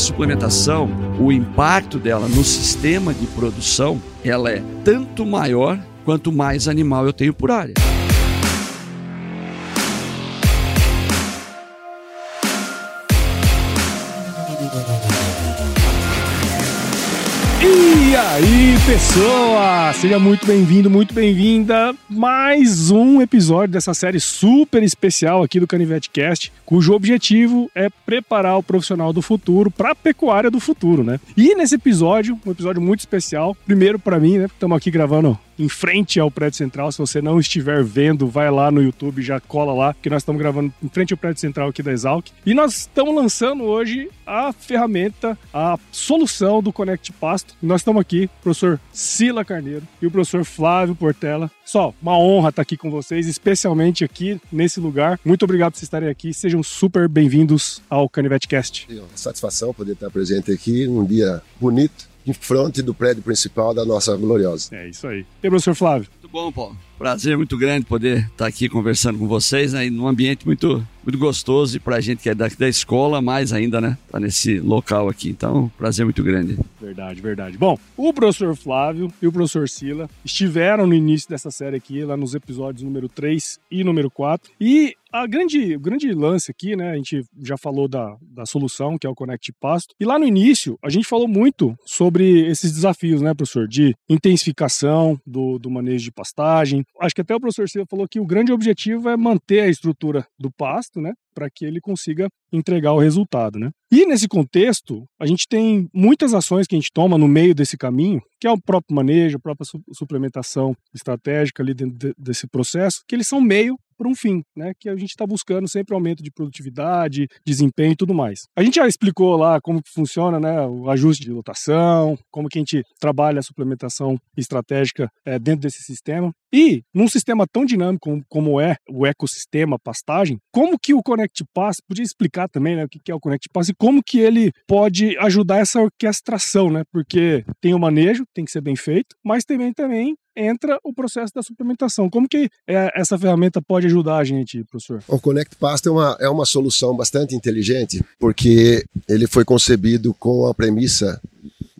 suplementação, o impacto dela no sistema de produção, ela é tanto maior quanto mais animal eu tenho por área. Aí, pessoa! Seja muito bem-vindo, muito bem-vinda. Mais um episódio dessa série super especial aqui do Canivete Cast, cujo objetivo é preparar o profissional do futuro para a pecuária do futuro, né? E nesse episódio, um episódio muito especial, primeiro para mim, né? Estamos aqui gravando em frente ao prédio central. Se você não estiver vendo, vai lá no YouTube, já cola lá, que nós estamos gravando em frente ao prédio central aqui da Exalc. E nós estamos lançando hoje a ferramenta, a solução do Connect Pasto. Nós estamos aqui, o professor Sila Carneiro e o professor Flávio Portela. Só, uma honra estar aqui com vocês, especialmente aqui nesse lugar. Muito obrigado por vocês estarem aqui. Sejam super bem-vindos ao Canivete Cast. Satisfação poder estar presente aqui num dia bonito em frente do prédio principal da nossa Gloriosa. É isso aí. E professor Flávio? Muito bom, Paulo. Prazer muito grande poder estar aqui conversando com vocês, né, num ambiente muito, muito gostoso e para a gente que é daqui da escola, mais ainda, né? Tá nesse local aqui. Então, prazer muito grande. Verdade, verdade. Bom, o professor Flávio e o professor Sila estiveram no início dessa série aqui, lá nos episódios número 3 e número 4. E a grande, o grande lance aqui, né? A gente já falou da, da solução, que é o Connect Pasto. E lá no início, a gente falou muito sobre esses desafios, né, professor? De intensificação do, do manejo de pastagem. Acho que até o professor Silva falou que o grande objetivo é manter a estrutura do pasto, né? Para que ele consiga entregar o resultado, né? E nesse contexto, a gente tem muitas ações que a gente toma no meio desse caminho, que é o próprio manejo, a própria suplementação estratégica ali dentro desse processo, que eles são meio para um fim, né? Que a gente está buscando sempre aumento de produtividade, desempenho e tudo mais. A gente já explicou lá como que funciona, né? O ajuste de lotação, como que a gente trabalha a suplementação estratégica é, dentro desse sistema. E num sistema tão dinâmico como, como é o ecossistema pastagem, como que o Connect Pass podia explicar também, né? O que é o Connect Pass e como que ele pode ajudar essa orquestração, né? Porque tem o manejo, tem que ser bem feito, mas também também entra o processo da suplementação. Como que é, essa ferramenta pode ajudar a gente, professor? O Connect Pasta é uma, é uma solução bastante inteligente, porque ele foi concebido com a premissa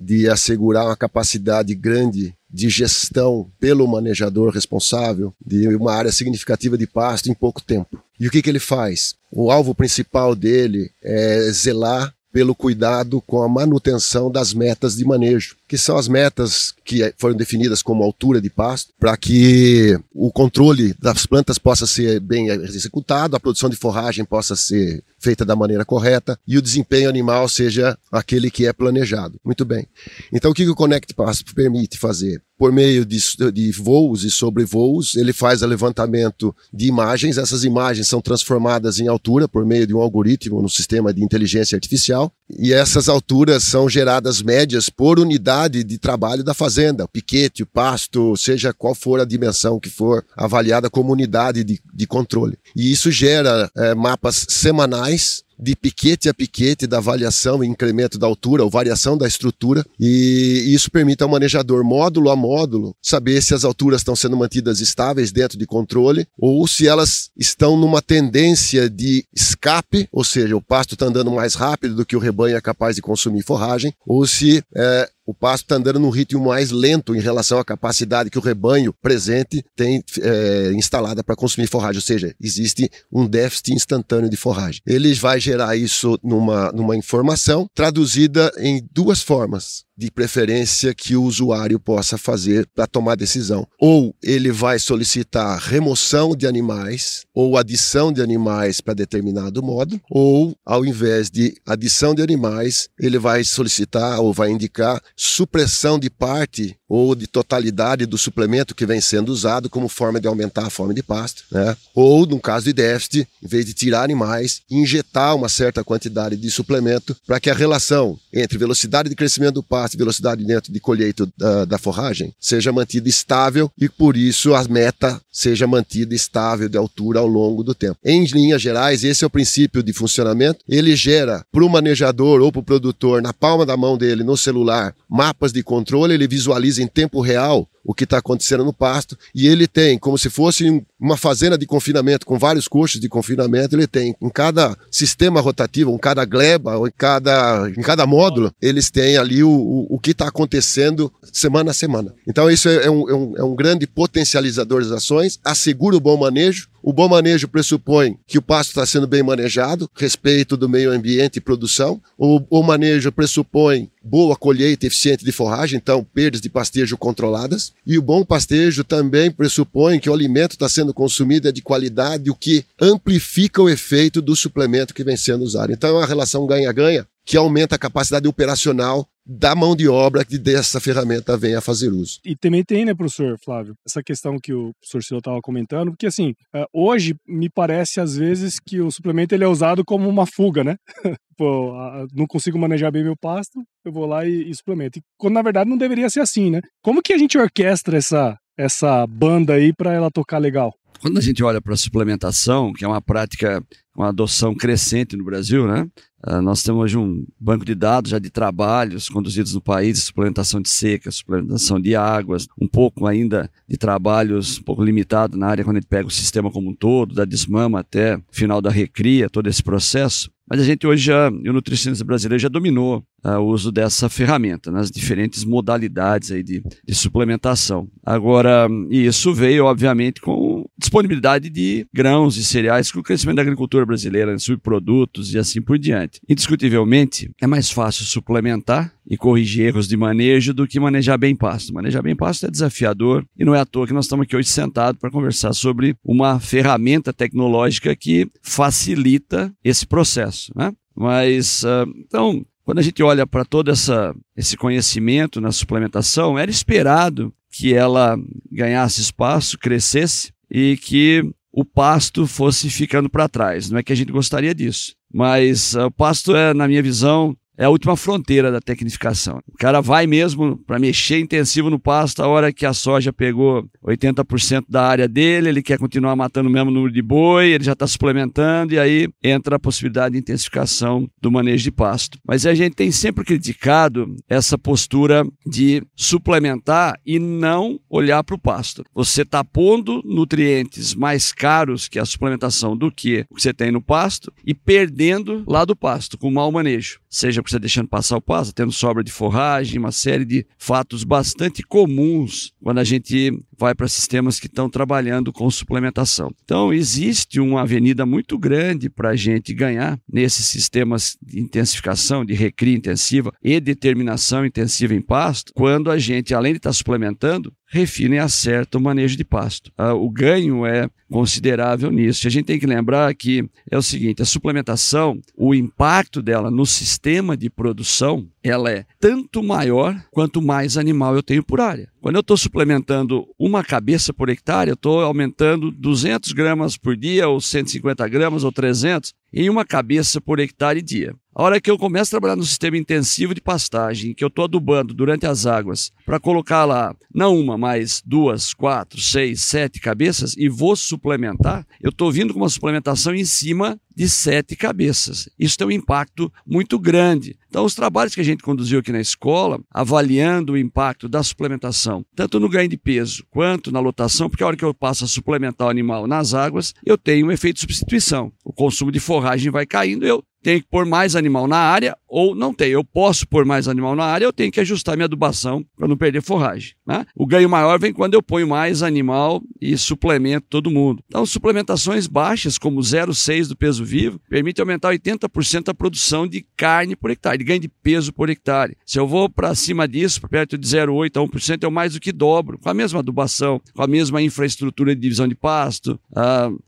de assegurar uma capacidade grande de gestão pelo manejador responsável de uma área significativa de pasto em pouco tempo. E o que, que ele faz? O alvo principal dele é zelar pelo cuidado com a manutenção das metas de manejo, que são as metas que foram definidas como altura de pasto, para que o controle das plantas possa ser bem executado, a produção de forragem possa ser feita da maneira correta e o desempenho animal seja aquele que é planejado. Muito bem. Então, o que o Connect Pass permite fazer? Por meio de, de voos e sobrevoos, ele faz o levantamento de imagens. Essas imagens são transformadas em altura por meio de um algoritmo no sistema de inteligência artificial. E essas alturas são geradas médias por unidade de trabalho da fazenda, o piquete, o pasto, seja qual for a dimensão que for avaliada como unidade de, de controle. E isso gera é, mapas semanais de piquete a piquete da avaliação e incremento da altura ou variação da estrutura e isso permite ao manejador módulo a módulo saber se as alturas estão sendo mantidas estáveis dentro de controle ou se elas estão numa tendência de escape, ou seja, o pasto está andando mais rápido do que o rebanho é capaz de consumir forragem, ou se é, o pasto está andando num ritmo mais lento em relação à capacidade que o rebanho presente tem é, instalada para consumir forragem, ou seja, existe um déficit instantâneo de forragem. Ele vai gerar isso numa, numa informação traduzida em duas formas de preferência que o usuário possa fazer para tomar decisão. Ou ele vai solicitar remoção de animais ou adição de animais para determinado modo, ou ao invés de adição de animais, ele vai solicitar ou vai indicar supressão de parte ou de totalidade do suplemento que vem sendo usado como forma de aumentar a fome de pasto, né? Ou no caso de déficit, em vez de tirar animais, injetar uma certa quantidade de suplemento para que a relação entre velocidade de crescimento do pasto velocidade dentro de colheita da, da, forragem seja mantida estável e por isso a meta seja mantida estável de altura ao longo do tempo. Em linhas gerais, esse é o princípio de funcionamento. Ele gera para o manejador ou para o produtor, na palma da mão dele, no celular, mapas de controle, ele visualiza em tempo real o que está acontecendo no pasto, e ele tem, como se fosse uma fazenda de confinamento, com vários coxos de confinamento, ele tem em cada sistema rotativo, em cada gleba, ou em cada, em cada módulo, eles têm ali o, o, o que está acontecendo semana a semana. Então isso é, é, um, é, um, é um grande potencializador das ações, assegura o bom manejo, o bom manejo pressupõe que o pasto está sendo bem manejado, respeito do meio ambiente e produção. O, o manejo pressupõe boa colheita eficiente de forragem, então perdas de pastejo controladas. E o bom pastejo também pressupõe que o alimento está sendo consumido é de qualidade, o que amplifica o efeito do suplemento que vem sendo usado. Então é uma relação ganha-ganha que aumenta a capacidade operacional da mão de obra que dessa ferramenta venha a fazer uso. E também tem, né, professor Flávio, essa questão que o professor Silo estava comentando, porque assim, é, hoje me parece às vezes que o suplemento ele é usado como uma fuga, né? Pô, não consigo manejar bem meu pasto, eu vou lá e, e suplemento. E, quando na verdade não deveria ser assim, né? Como que a gente orquestra essa, essa banda aí para ela tocar legal? Quando a gente olha para a suplementação, que é uma prática, uma adoção crescente no Brasil, né? Uh, nós temos hoje um banco de dados já de trabalhos conduzidos no país, suplementação de seca, suplementação de águas, um pouco ainda de trabalhos um pouco limitado na área quando a gente pega o sistema como um todo, da desmama até final da recria, todo esse processo. Mas a gente hoje já, o nutricionista brasileiro já dominou uh, o uso dessa ferramenta nas diferentes modalidades aí de, de suplementação. Agora, e isso veio, obviamente, com disponibilidade de grãos e cereais, com o crescimento da agricultura brasileira, subprodutos e assim por diante. Indiscutivelmente, é mais fácil suplementar e corrigir erros de manejo do que manejar bem pasto. Manejar bem pasto é desafiador e não é à toa que nós estamos aqui hoje sentados para conversar sobre uma ferramenta tecnológica que facilita esse processo. Né? Mas, uh, então, quando a gente olha para todo essa, esse conhecimento na suplementação, era esperado que ela ganhasse espaço, crescesse e que o pasto fosse ficando para trás. Não é que a gente gostaria disso, mas uh, o pasto é, na minha visão, é a última fronteira da tecnificação. O cara vai mesmo para mexer intensivo no pasto a hora que a soja pegou 80% da área dele, ele quer continuar matando o mesmo número de boi, ele já está suplementando e aí entra a possibilidade de intensificação do manejo de pasto. Mas a gente tem sempre criticado essa postura de suplementar e não olhar para o pasto. Você está pondo nutrientes mais caros que a suplementação do que o que você tem no pasto e perdendo lá do pasto com mau manejo, seja você deixando passar o pasto, tendo sobra de forragem, uma série de fatos bastante comuns quando a gente vai para sistemas que estão trabalhando com suplementação. Então, existe uma avenida muito grande para a gente ganhar nesses sistemas de intensificação, de recria intensiva e determinação intensiva em pasto, quando a gente, além de estar tá suplementando, refina e acerta o manejo de pasto. Ah, o ganho é considerável nisso. A gente tem que lembrar que é o seguinte: a suplementação, o impacto dela no sistema de produção, ela é tanto maior quanto mais animal eu tenho por área. Quando eu estou suplementando uma cabeça por hectare, eu estou aumentando 200 gramas por dia, ou 150 gramas, ou 300, em uma cabeça por hectare dia. A hora que eu começo a trabalhar no sistema intensivo de pastagem, que eu estou adubando durante as águas, para colocar lá, não uma, mas duas, quatro, seis, sete cabeças, e vou suplementar, eu estou vindo com uma suplementação em cima de sete cabeças. Isso tem um impacto muito grande. Então, os trabalhos que a gente conduziu aqui na escola, avaliando o impacto da suplementação, tanto no ganho de peso quanto na lotação, porque a hora que eu passo a suplementar o animal nas águas, eu tenho um efeito de substituição. O consumo de forragem vai caindo, eu tenho que pôr mais animal na área ou não tenho. Eu posso pôr mais animal na área, eu tenho que ajustar minha adubação para não perder forragem. Né? O ganho maior vem quando eu ponho mais animal e suplemento todo mundo. Então, suplementações baixas, como 0,6 do peso vivo, permite aumentar 80% a produção de carne por hectare, de ganho de peso por hectare. Se eu vou para cima disso, perto de 0,8 a 1%, eu mais do que dobro, com a mesma adubação, com a mesma infraestrutura de divisão de pasto,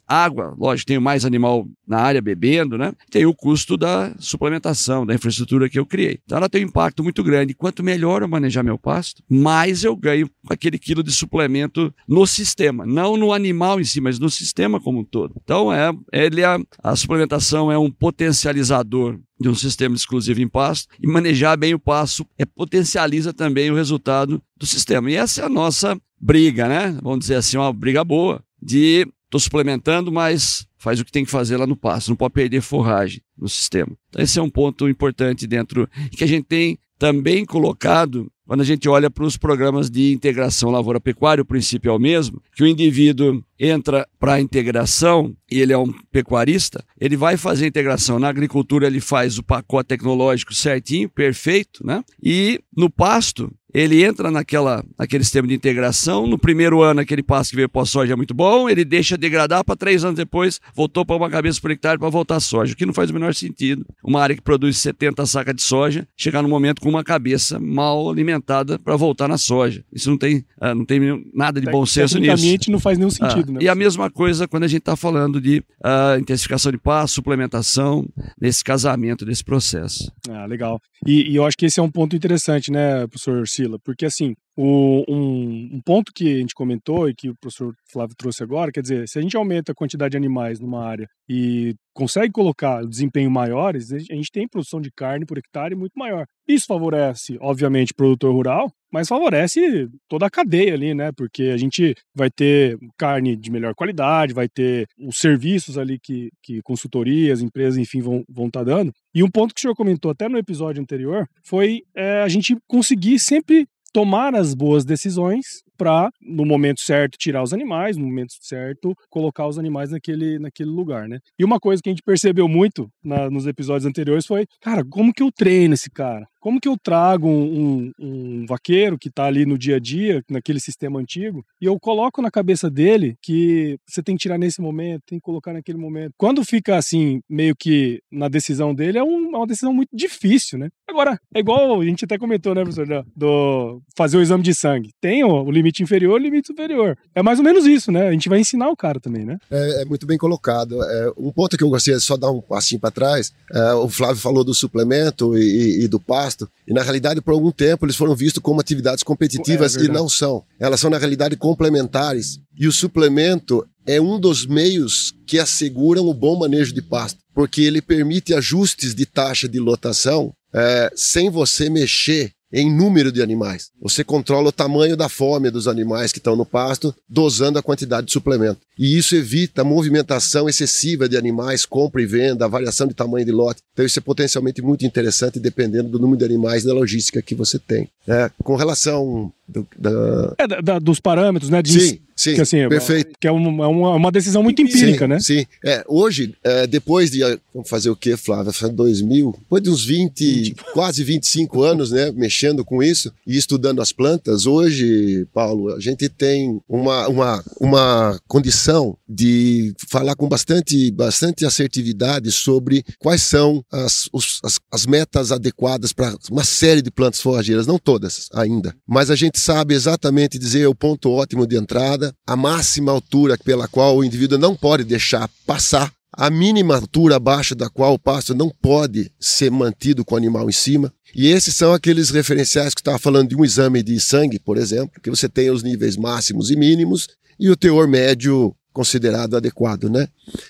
água, lógico, tenho mais animal na área bebendo, né? Tem o custo da suplementação, da infraestrutura que eu criei. Então ela tem um impacto muito grande. Quanto melhor eu manejar meu pasto, mais eu ganho aquele quilo de suplemento no sistema, não no animal em si, mas no sistema como um todo. Então é, ele é, a suplementação é um potencializador de um sistema exclusivo em pasto e manejar bem o pasto é, potencializa também o resultado do sistema. E essa é a nossa briga, né? Vamos dizer assim, uma briga boa de estou suplementando, mas faz o que tem que fazer lá no pasto, não pode perder forragem no sistema. Então esse é um ponto importante dentro que a gente tem também colocado quando a gente olha para os programas de integração lavoura-pecuária, o princípio é o mesmo, que o indivíduo entra para a integração e ele é um pecuarista, ele vai fazer a integração. Na agricultura ele faz o pacote tecnológico certinho, perfeito, né? E no pasto, ele entra naquela, naquele sistema de integração. No primeiro ano, aquele passo que veio pós-soja é muito bom, ele deixa degradar para três anos depois, voltou para uma cabeça por hectare para voltar a soja, o que não faz o menor sentido. Uma área que produz 70 sacas de soja, chegar no momento com uma cabeça mal alimentada para voltar na soja. Isso não tem, uh, não tem nada de bom senso nisso. não faz nenhum sentido. Né? E a mesma coisa quando a gente está falando de uh, intensificação de passo, suplementação, nesse casamento desse processo. Ah, legal. E, e eu acho que esse é um ponto interessante, né, professor Sila? Porque assim, o, um, um, ponto que a gente comentou e que o professor Flávio trouxe agora, quer dizer, se a gente aumenta a quantidade de animais numa área e consegue colocar desempenho maiores, a gente tem produção de carne por hectare muito maior. Isso favorece, obviamente, o produtor rural, mas favorece toda a cadeia ali, né? Porque a gente vai ter carne de melhor qualidade, vai ter os serviços ali que, que consultorias, empresas, enfim, vão estar vão tá dando. E um ponto que o senhor comentou até no episódio anterior foi é, a gente conseguir sempre tomar as boas decisões para, no momento certo, tirar os animais, no momento certo, colocar os animais naquele, naquele lugar, né? E uma coisa que a gente percebeu muito na, nos episódios anteriores foi, cara, como que eu treino esse cara? Como que eu trago um, um, um vaqueiro que está ali no dia a dia, naquele sistema antigo, e eu coloco na cabeça dele que você tem que tirar nesse momento, tem que colocar naquele momento. Quando fica assim, meio que na decisão dele, é, um, é uma decisão muito difícil, né? Agora, é igual a gente até comentou, né, professor, do fazer o exame de sangue. Tem o, o limite inferior e o limite superior. É mais ou menos isso, né? A gente vai ensinar o cara também, né? É, é muito bem colocado. É, um ponto que eu gostaria de só dar um passinho para trás, é, o Flávio falou do suplemento e, e do pasto e na realidade, por algum tempo, eles foram vistos como atividades competitivas é, e não são. Elas são, na realidade, complementares. E o suplemento é um dos meios que asseguram o bom manejo de pasto, porque ele permite ajustes de taxa de lotação é, sem você mexer em número de animais. Você controla o tamanho da fome dos animais que estão no pasto, dosando a quantidade de suplemento. E isso evita movimentação excessiva de animais, compra e venda, variação de tamanho de lote. Então isso é potencialmente muito interessante dependendo do número de animais e da logística que você tem. É, com relação do, da... É, da, dos parâmetros, né? De, sim, sim, que, assim, perfeito. Que é uma, é uma decisão muito empírica, sim, né? Sim, é, hoje, é, depois de, vamos fazer o quê, Flávia? 2000, depois de uns 20, quase 25 anos, né, mexendo com isso e estudando as plantas, hoje, Paulo, a gente tem uma, uma, uma condição de falar com bastante, bastante assertividade sobre quais são as, os, as, as metas adequadas para uma série de plantas forrageiras, não todas ainda, mas a gente sabe exatamente dizer o ponto ótimo de entrada, a máxima altura pela qual o indivíduo não pode deixar passar, a mínima altura abaixo da qual o pasto não pode ser mantido com o animal em cima. E esses são aqueles referenciais que estava falando de um exame de sangue, por exemplo, que você tem os níveis máximos e mínimos e o teor médio considerado adequado, né?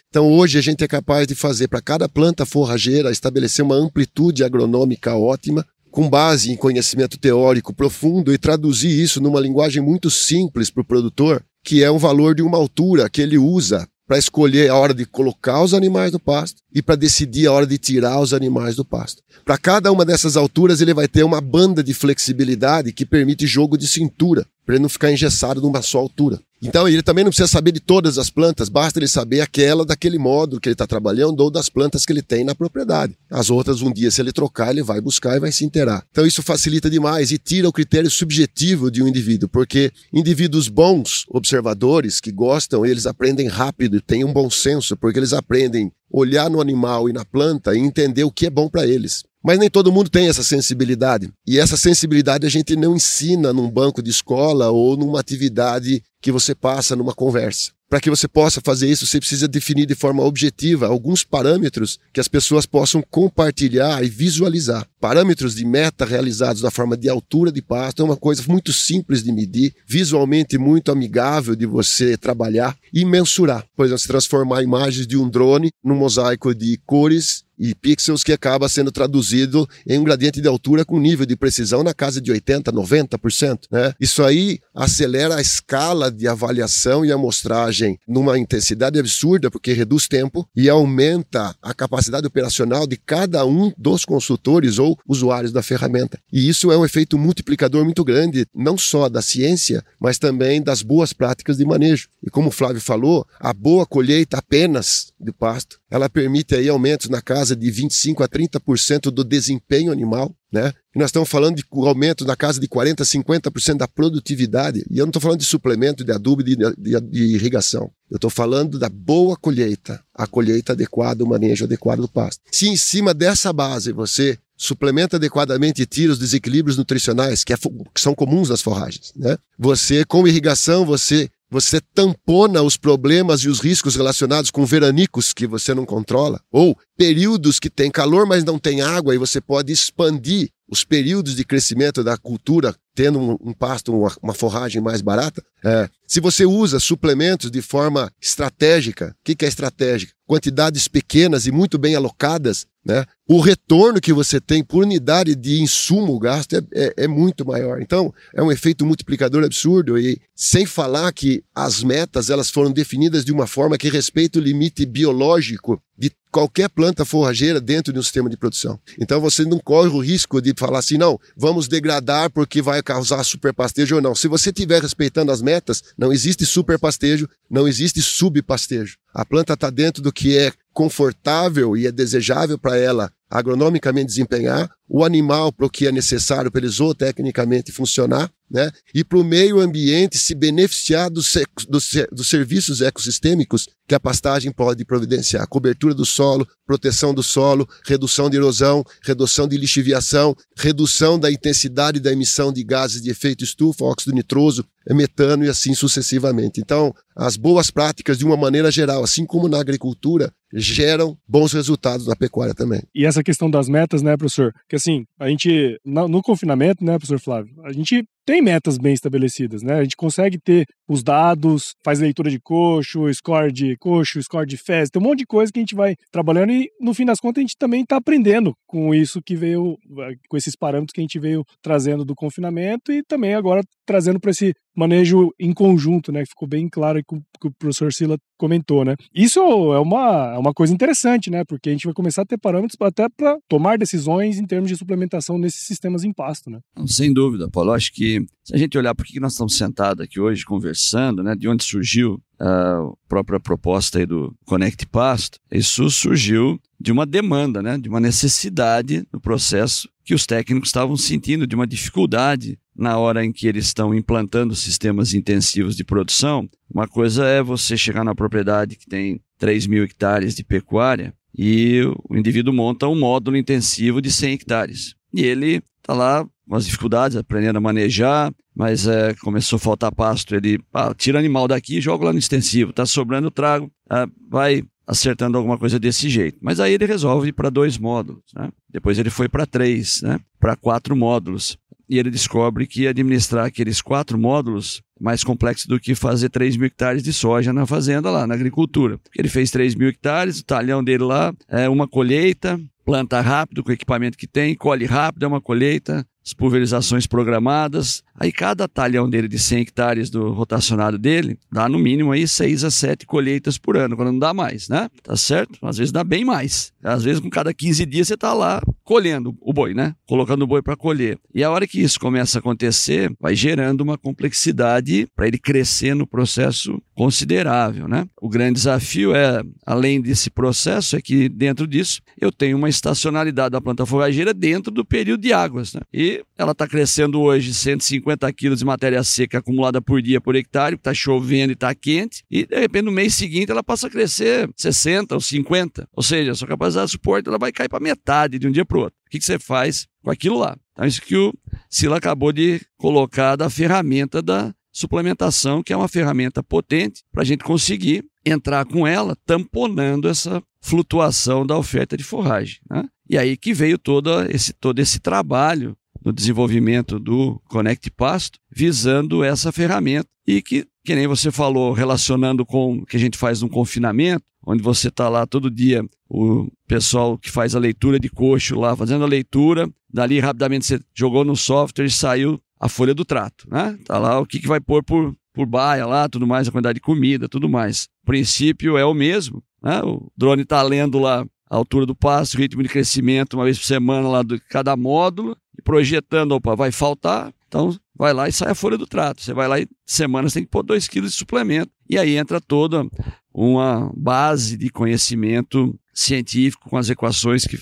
Então hoje a gente é capaz de fazer para cada planta forrageira estabelecer uma amplitude agronômica ótima com base em conhecimento teórico profundo e traduzir isso numa linguagem muito simples para o produtor, que é um valor de uma altura que ele usa para escolher a hora de colocar os animais no pasto e para decidir a hora de tirar os animais do pasto. Para cada uma dessas alturas, ele vai ter uma banda de flexibilidade que permite jogo de cintura, para ele não ficar engessado numa só altura. Então ele também não precisa saber de todas as plantas, basta ele saber aquela daquele módulo que ele está trabalhando ou das plantas que ele tem na propriedade. As outras, um dia, se ele trocar, ele vai buscar e vai se inteirar. Então isso facilita demais e tira o critério subjetivo de um indivíduo, porque indivíduos bons, observadores, que gostam, eles aprendem rápido, têm um bom senso, porque eles aprendem olhar no animal e na planta e entender o que é bom para eles. Mas nem todo mundo tem essa sensibilidade. E essa sensibilidade a gente não ensina num banco de escola ou numa atividade que você passa numa conversa. Para que você possa fazer isso, você precisa definir de forma objetiva alguns parâmetros que as pessoas possam compartilhar e visualizar. Parâmetros de meta realizados da forma de altura de pasto é uma coisa muito simples de medir, visualmente muito amigável de você trabalhar e mensurar. Por exemplo, se transformar imagens de um drone num mosaico de cores e pixels que acaba sendo traduzido em um gradiente de altura com nível de precisão na casa de 80, 90%. Né? Isso aí acelera a escala de avaliação e amostragem numa intensidade absurda, porque reduz tempo e aumenta a capacidade operacional de cada um dos consultores ou usuários da ferramenta. E isso é um efeito multiplicador muito grande, não só da ciência, mas também das boas práticas de manejo. E como o Flávio falou, a boa colheita apenas de pasto, ela permite aí aumentos na casa de 25 a 30% do desempenho animal, né? E nós estamos falando de aumento na casa de 40 a 50% da produtividade. E eu não estou falando de suplemento, de adubo, de, de, de irrigação. Eu estou falando da boa colheita, a colheita adequada, o manejo adequado do pasto. Se em cima dessa base você suplementa adequadamente e tira os desequilíbrios nutricionais que, é, que são comuns nas forragens, né? Você, com irrigação, você você tampona os problemas e os riscos relacionados com veranicos que você não controla, ou períodos que tem calor, mas não tem água, e você pode expandir os períodos de crescimento da cultura, tendo um, um pasto, uma, uma, forragem mais barata. É, se você usa suplementos de forma estratégica, o que, que é estratégica? Quantidades pequenas e muito bem alocadas, né? o retorno que você tem por unidade de insumo gasto é, é, é, muito maior. Então, é um efeito multiplicador absurdo e sem falar que as metas elas foram definidas de uma forma que respeita o limite biológico de qualquer planta forrageira dentro de um sistema de produção. Então você não corre o risco de falar assim, não, vamos degradar porque vai causar superpastejo ou não. Se você estiver respeitando as metas, não existe superpastejo, não existe subpastejo. A planta está dentro do que é confortável e é desejável para ela agronomicamente desempenhar, o animal para o que é necessário para ele zootecnicamente funcionar, né? e para o meio ambiente se beneficiar dos, dos, dos, serviços ecossistêmicos que a pastagem pode providenciar. Cobertura do solo, proteção do solo, redução de erosão, redução de lixiviação, redução da intensidade da emissão de gases de efeito estufa, óxido nitroso, metano e assim sucessivamente. Então, as boas práticas, de uma maneira geral, assim como na agricultura, geram bons resultados na pecuária também. E essa questão das metas, né, professor? Que assim, a gente, no confinamento, né, professor Flávio, a gente tem metas bem estabelecidas, né? A gente consegue ter os dados, faz leitura de coxo, score de coxo, score de fezes, tem um monte de coisa que a gente vai trabalhando e no fim das contas a gente também está aprendendo com isso que veio, com esses parâmetros que a gente veio trazendo do confinamento e também agora trazendo para esse manejo em conjunto, né? Ficou bem claro que o professor Sila comentou, né? Isso é uma, é uma coisa interessante, né? Porque a gente vai começar a ter parâmetros até para tomar decisões em termos de suplementação nesses sistemas em pasto, né? Sem dúvida, Paulo. Acho que se a gente olhar por que nós estamos sentados aqui hoje conversando, né? De onde surgiu a própria proposta aí do Connect Pasto, isso surgiu de uma demanda, né? De uma necessidade no processo que os técnicos estavam sentindo, de uma dificuldade na hora em que eles estão implantando sistemas intensivos de produção. Uma coisa é você chegar na propriedade que tem 3 mil hectares de pecuária e o indivíduo monta um módulo intensivo de 100 hectares. E ele está lá com as dificuldades, aprendendo a manejar, mas é, começou a faltar pasto. Ele ah, tira animal daqui e joga lá no extensivo. Está sobrando, trago. Ah, vai acertando alguma coisa desse jeito. Mas aí ele resolve ir para dois módulos. Né? Depois ele foi para três, né? para quatro módulos e ele descobre que administrar aqueles quatro módulos é mais complexo do que fazer 3 mil hectares de soja na fazenda lá, na agricultura. Ele fez 3 mil hectares, o talhão dele lá é uma colheita, planta rápido com o equipamento que tem, colhe rápido, é uma colheita, as pulverizações programadas. Aí cada talhão dele de 100 hectares do rotacionado dele dá no mínimo aí 6 a 7 colheitas por ano, quando não dá mais, né? Tá certo? Às vezes dá bem mais. Às vezes com cada 15 dias você tá lá colhendo o boi, né? Colocando o boi para colher. E a hora que isso começa a acontecer, vai gerando uma complexidade para ele crescer no processo considerável, né? O grande desafio é, além desse processo, é que dentro disso eu tenho uma estacionalidade da planta forrageira dentro do período de águas, né? E ela está crescendo hoje 150 quilos de matéria seca acumulada por dia por hectare, está chovendo e está quente, e de repente no mês seguinte ela passa a crescer 60 ou 50. Ou seja, a sua capacidade de suporte ela vai cair para metade de um dia para o outro. O que, que você faz com aquilo lá? Então, isso que o Sila acabou de colocar da ferramenta da suplementação, que é uma ferramenta potente para a gente conseguir entrar com ela tamponando essa flutuação da oferta de forragem. Né? E aí que veio todo esse, todo esse trabalho no desenvolvimento do Connect Pasto, visando essa ferramenta e que, que nem você falou, relacionando com o que a gente faz no confinamento, onde você está lá todo dia, o pessoal que faz a leitura de coxo lá, fazendo a leitura, dali rapidamente você jogou no software e saiu a folha do trato, né? Tá lá o que, que vai pôr por, por baia lá, tudo mais, a quantidade de comida, tudo mais. O princípio é o mesmo, né? O drone está lendo lá a altura do passo, ritmo de crescimento uma vez por semana lá de cada módulo, projetando, opa, vai faltar, então vai lá e sai a folha do trato. Você vai lá e semana você tem que pôr 2 quilos de suplemento. E aí entra toda uma base de conhecimento científico com as equações que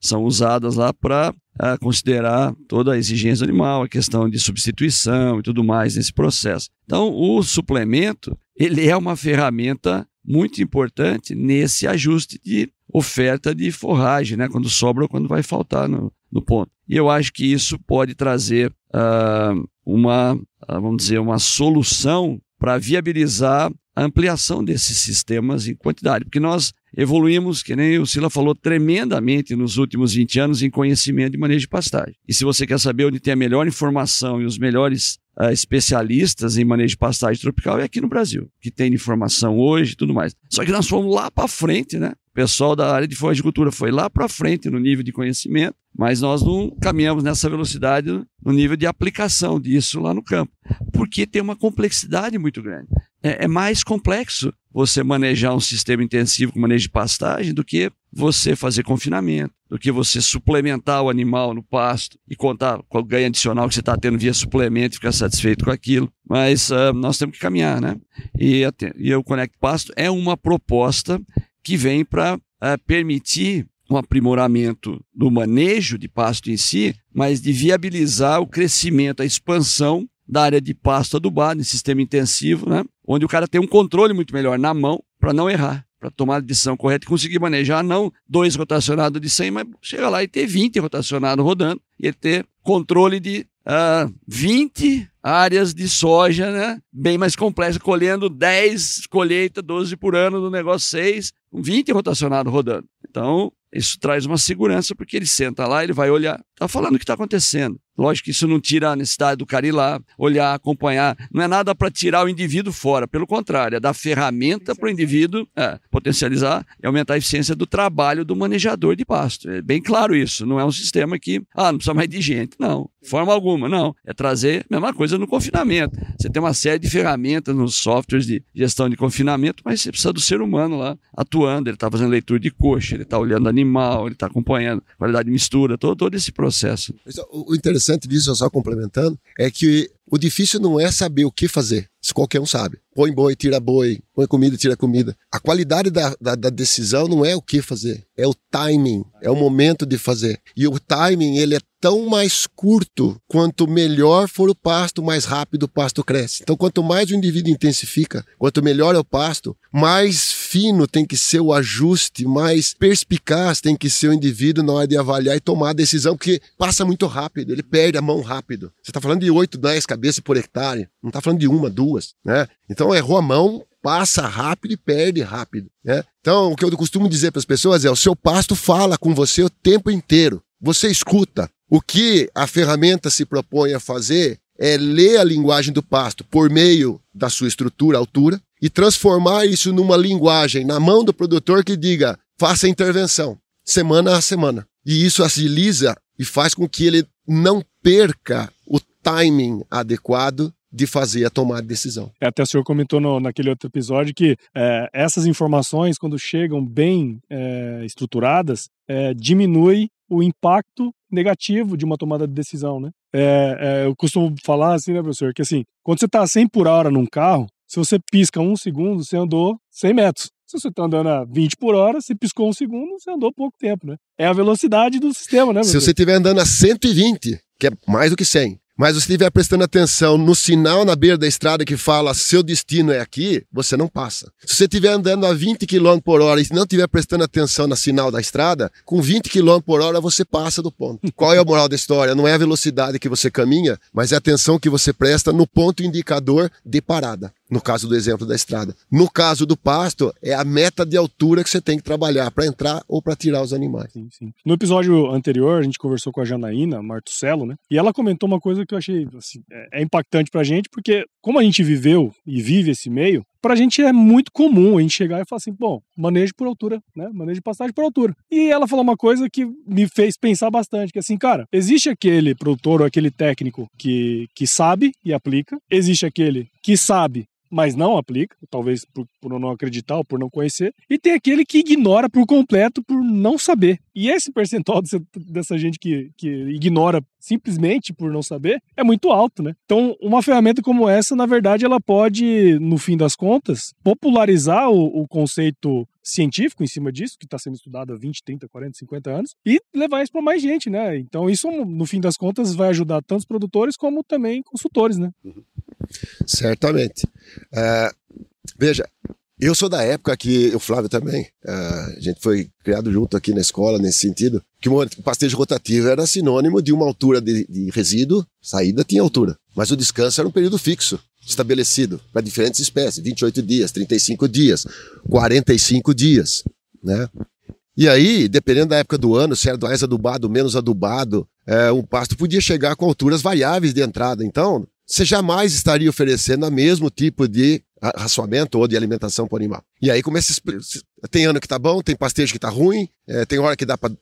são usadas lá para ah, considerar toda a exigência animal, a questão de substituição e tudo mais nesse processo. Então, o suplemento, ele é uma ferramenta muito importante nesse ajuste de oferta de forragem, né? quando sobra ou quando vai faltar no, no ponto. E eu acho que isso pode trazer uh, uma, uh, vamos dizer, uma solução para viabilizar a ampliação desses sistemas em quantidade, porque nós evoluímos, que nem o Sila falou, tremendamente nos últimos 20 anos em conhecimento de manejo de pastagem. E se você quer saber onde tem a melhor informação e os melhores uh, especialistas em manejo de pastagem tropical, é aqui no Brasil, que tem informação hoje e tudo mais. Só que nós fomos lá para frente, né? O pessoal da área de floricultura foi lá para frente no nível de conhecimento, mas nós não caminhamos nessa velocidade no nível de aplicação disso lá no campo, porque tem uma complexidade muito grande. É, é mais complexo você manejar um sistema intensivo com manejo de pastagem do que você fazer confinamento, do que você suplementar o animal no pasto e contar o ganho adicional que você está tendo via suplemento e ficar satisfeito com aquilo. Mas uh, nós temos que caminhar, né? E, e o Connect Pasto é uma proposta que vem para uh, é, permitir um aprimoramento do manejo de pasto em si, mas de viabilizar o crescimento, a expansão da área de pasto adubado em sistema intensivo, né? onde o cara tem um controle muito melhor na mão para não errar, para tomar a decisão correta e conseguir manejar não dois rotacionados de 100, mas chegar lá e ter 20 rotacionados rodando e ter controle de uh, ah, 20 áreas de soja, né? Bem mais complexa, colhendo 10 colheitas, 12 por ano do negócio 6, com 20 rotacionados rodando. Então, isso traz uma segurança, porque ele senta lá, ele vai olhar, está falando o que está acontecendo. Lógico que isso não tira a necessidade do cara ir lá, olhar, acompanhar. Não é nada para tirar o indivíduo fora, pelo contrário, é dar ferramenta para o indivíduo é, potencializar e aumentar a eficiência do trabalho do manejador de pasto. É bem claro isso. Não é um sistema que, ah, não precisa mais de gente. Não, forma alguma, não. É trazer a mesma coisa no confinamento. Você tem uma série de ferramentas nos softwares de gestão de confinamento, mas você precisa do ser humano lá atuando. Ele está fazendo leitura de coxa, ele está olhando animal, ele está acompanhando qualidade de mistura, todo, todo esse processo. O interessante disso, só complementando, é que o difícil não é saber o que fazer. Isso qualquer um sabe. Põe boi, tira boi, põe comida, tira comida. A qualidade da, da, da, decisão não é o que fazer, é o timing, é o momento de fazer. E o timing, ele é tão mais curto quanto melhor for o pasto, mais rápido o pasto cresce. Então, quanto mais o indivíduo intensifica, quanto melhor é o pasto, mais fino tem que ser o ajuste, mais perspicaz tem que ser o indivíduo na hora de avaliar e tomar a decisão, porque passa muito rápido, ele perde a mão rápido. Você está falando de 8, 10 cabeças por hectare, não está falando de uma, duas, né? Então, errou a mão, passa rápido e perde rápido. Né? Então, o que eu costumo dizer para as pessoas é: o seu pasto fala com você o tempo inteiro. Você escuta. O que a ferramenta se propõe a fazer é ler a linguagem do pasto por meio da sua estrutura, altura, e transformar isso numa linguagem na mão do produtor que diga: faça intervenção, semana a semana. E isso agiliza e faz com que ele não perca o timing adequado de fazer a tomada de decisão. É, até o senhor comentou no, naquele outro episódio que é, essas informações, quando chegam bem é, estruturadas, é, diminui o impacto negativo de uma tomada de decisão, né? É, é, eu costumo falar assim, né, professor, que assim, quando você está a 100 por hora num carro, se você pisca um segundo, você andou 100 metros. Se você está andando a 20 por hora, se piscou um segundo, você andou pouco tempo, né? É a velocidade do sistema, né? Se você estiver andando a 120, que é mais do que 100, mas você estiver prestando atenção no sinal na beira da estrada que fala seu destino é aqui, você não passa. Se você estiver andando a 20 km por hora e não estiver prestando atenção no sinal da estrada, com 20 km por hora você passa do ponto. Qual é a moral da história? Não é a velocidade que você caminha, mas é a atenção que você presta no ponto indicador de parada. No caso do exemplo da estrada. No caso do pasto, é a meta de altura que você tem que trabalhar para entrar ou para tirar os animais. Sim, sim. No episódio anterior, a gente conversou com a Janaína Martucelo, né? E ela comentou uma coisa que eu achei assim, é, é impactante pra gente, porque como a gente viveu e vive esse meio, pra gente é muito comum a gente chegar e falar assim, bom, manejo por altura, né? Manejo de passagem por altura. E ela falou uma coisa que me fez pensar bastante, que assim, cara, existe aquele produtor ou aquele técnico que, que sabe e aplica, existe aquele que sabe mas não aplica, talvez por, por, não acreditar ou por não conhecer, e tem aquele que ignora por completo por não saber. E esse percentual dessa, dessa gente que, que ignora simplesmente por não saber é muito alto, né? Então, uma ferramenta como essa, na verdade, ela pode, no fim das contas, popularizar o, o conceito científico em cima disso, que está sendo estudado há 20, 30, 40, 50 anos, e levar isso para mais gente, né? Então, isso, no fim das contas, vai ajudar tanto os produtores como também consultores, né? Uhum. Certamente. É, veja, eu sou da época que o Flávio também, é, a gente foi criado junto aqui na escola nesse sentido, que o pastejo rotativo era sinônimo de uma altura de, de resíduo, saída tinha altura, mas o descanso era um período fixo, estabelecido para diferentes espécies, 28 dias, 35 dias, 45 dias, né? E aí, dependendo da época do ano, se era mais adubado, menos adubado, é, o pasto podia chegar com alturas variáveis de entrada. Então, você jamais estaria oferecendo o mesmo tipo de raçoamento ou de alimentação para o animal. E aí começa a... tem ano que tá bom, tem pastejo que tá ruim, é, tem hora que dá para